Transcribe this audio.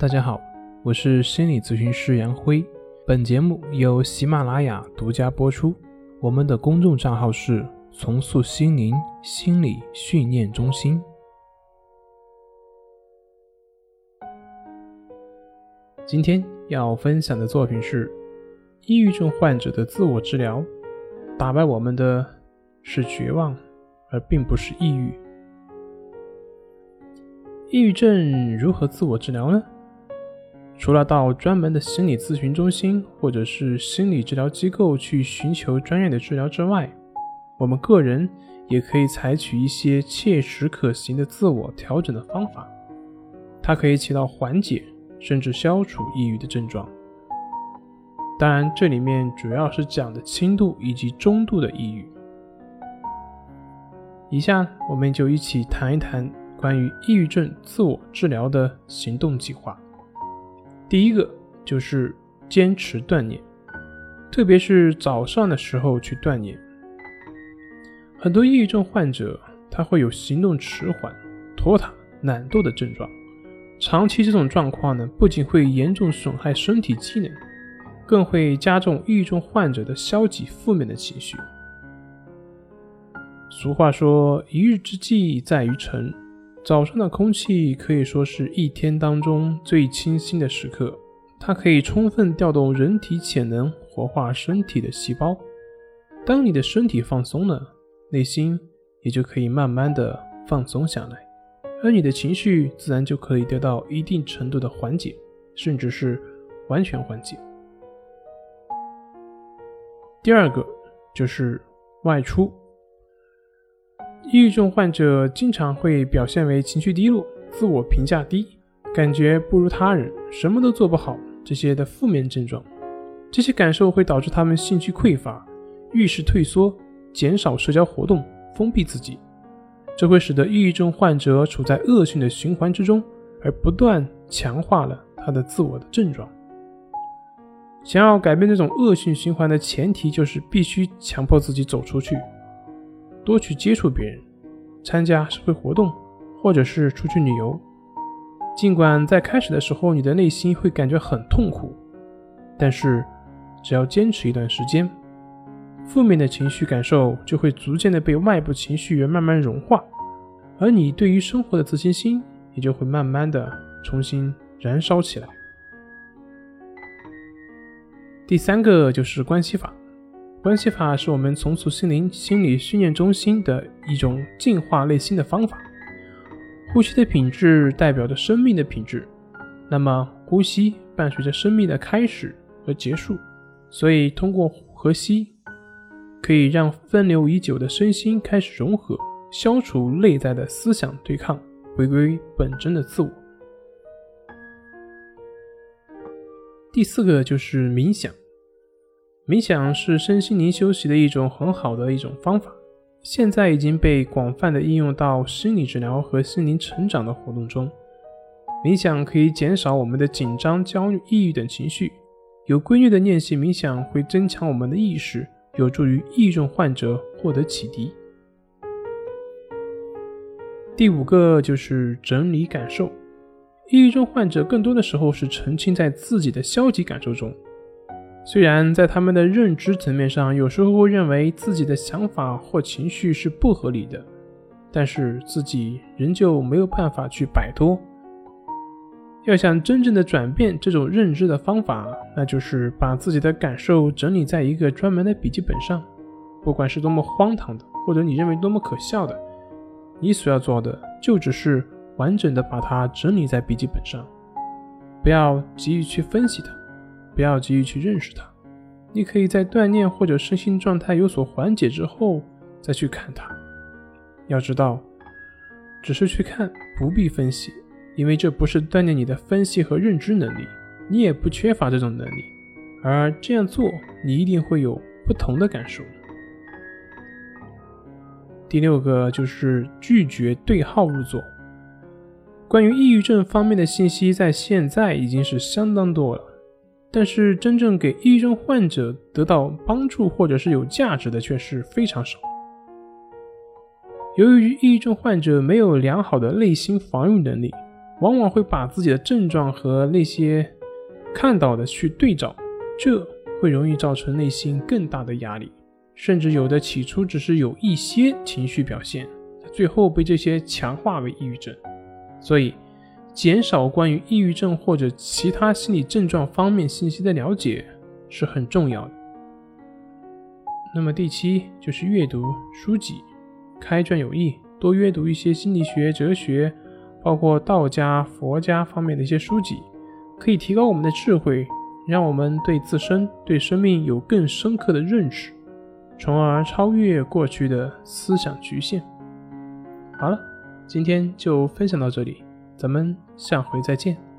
大家好，我是心理咨询师杨辉。本节目由喜马拉雅独家播出。我们的公众账号是“重塑心灵心理训练中心”。今天要分享的作品是：抑郁症患者的自我治疗，打败我们的是绝望，而并不是抑郁。抑郁症如何自我治疗呢？除了到专门的心理咨询中心或者是心理治疗机构去寻求专业的治疗之外，我们个人也可以采取一些切实可行的自我调整的方法，它可以起到缓解甚至消除抑郁的症状。当然，这里面主要是讲的轻度以及中度的抑郁。以下我们就一起谈一谈关于抑郁症自我治疗的行动计划。第一个就是坚持锻炼，特别是早上的时候去锻炼。很多抑郁症患者他会有行动迟缓、拖沓、懒惰的症状。长期这种状况呢，不仅会严重损害身体机能，更会加重抑郁症患者的消极负面的情绪。俗话说：“一日之计在于晨。”早上的空气可以说是一天当中最清新的时刻，它可以充分调动人体潜能，活化身体的细胞。当你的身体放松了，内心也就可以慢慢的放松下来，而你的情绪自然就可以得到一定程度的缓解，甚至是完全缓解。第二个就是外出。抑郁症患者经常会表现为情绪低落、自我评价低、感觉不如他人、什么都做不好这些的负面症状。这些感受会导致他们兴趣匮乏、遇事退缩、减少社交活动、封闭自己，这会使得抑郁症患者处在恶性的循环之中，而不断强化了他的自我的症状。想要改变这种恶性循环的前提，就是必须强迫自己走出去。多去接触别人，参加社会活动，或者是出去旅游。尽管在开始的时候，你的内心会感觉很痛苦，但是只要坚持一段时间，负面的情绪感受就会逐渐的被外部情绪源慢慢融化，而你对于生活的自信心也就会慢慢的重新燃烧起来。第三个就是关系法。关系法是我们重塑心灵心理训练中心的一种净化内心的方法。呼吸的品质代表着生命的品质，那么呼吸伴随着生命的开始和结束，所以通过呼吸可以让分流已久的身心开始融合，消除内在的思想对抗，回归本真的自我。第四个就是冥想。冥想是身心灵休息的一种很好的一种方法，现在已经被广泛的应用到心理治疗和心灵成长的活动中。冥想可以减少我们的紧张、焦虑、抑郁等情绪。有规律的练习冥想会增强我们的意识，有助于抑郁症患者获得启迪。第五个就是整理感受，抑郁症患者更多的时候是沉浸在自己的消极感受中。虽然在他们的认知层面上，有时候会认为自己的想法或情绪是不合理的，但是自己仍旧没有办法去摆脱。要想真正的转变这种认知的方法，那就是把自己的感受整理在一个专门的笔记本上，不管是多么荒唐的，或者你认为多么可笑的，你所要做的就只是完整的把它整理在笔记本上，不要急于去分析它。不要急于去认识它，你可以在锻炼或者身心状态有所缓解之后再去看它。要知道，只是去看不必分析，因为这不是锻炼你的分析和认知能力，你也不缺乏这种能力。而这样做，你一定会有不同的感受。第六个就是拒绝对号入座。关于抑郁症方面的信息，在现在已经是相当多了。但是，真正给抑郁症患者得到帮助或者是有价值的却是非常少。由于抑郁症患者没有良好的内心防御能力，往往会把自己的症状和那些看到的去对照，这会容易造成内心更大的压力，甚至有的起初只是有一些情绪表现，最后被这些强化为抑郁症。所以，减少关于抑郁症或者其他心理症状方面信息的了解是很重要的。那么第七就是阅读书籍，开卷有益，多阅读一些心理学、哲学，包括道家、佛家方面的一些书籍，可以提高我们的智慧，让我们对自身、对生命有更深刻的认识，从而超越过去的思想局限。好了，今天就分享到这里，咱们下回再见。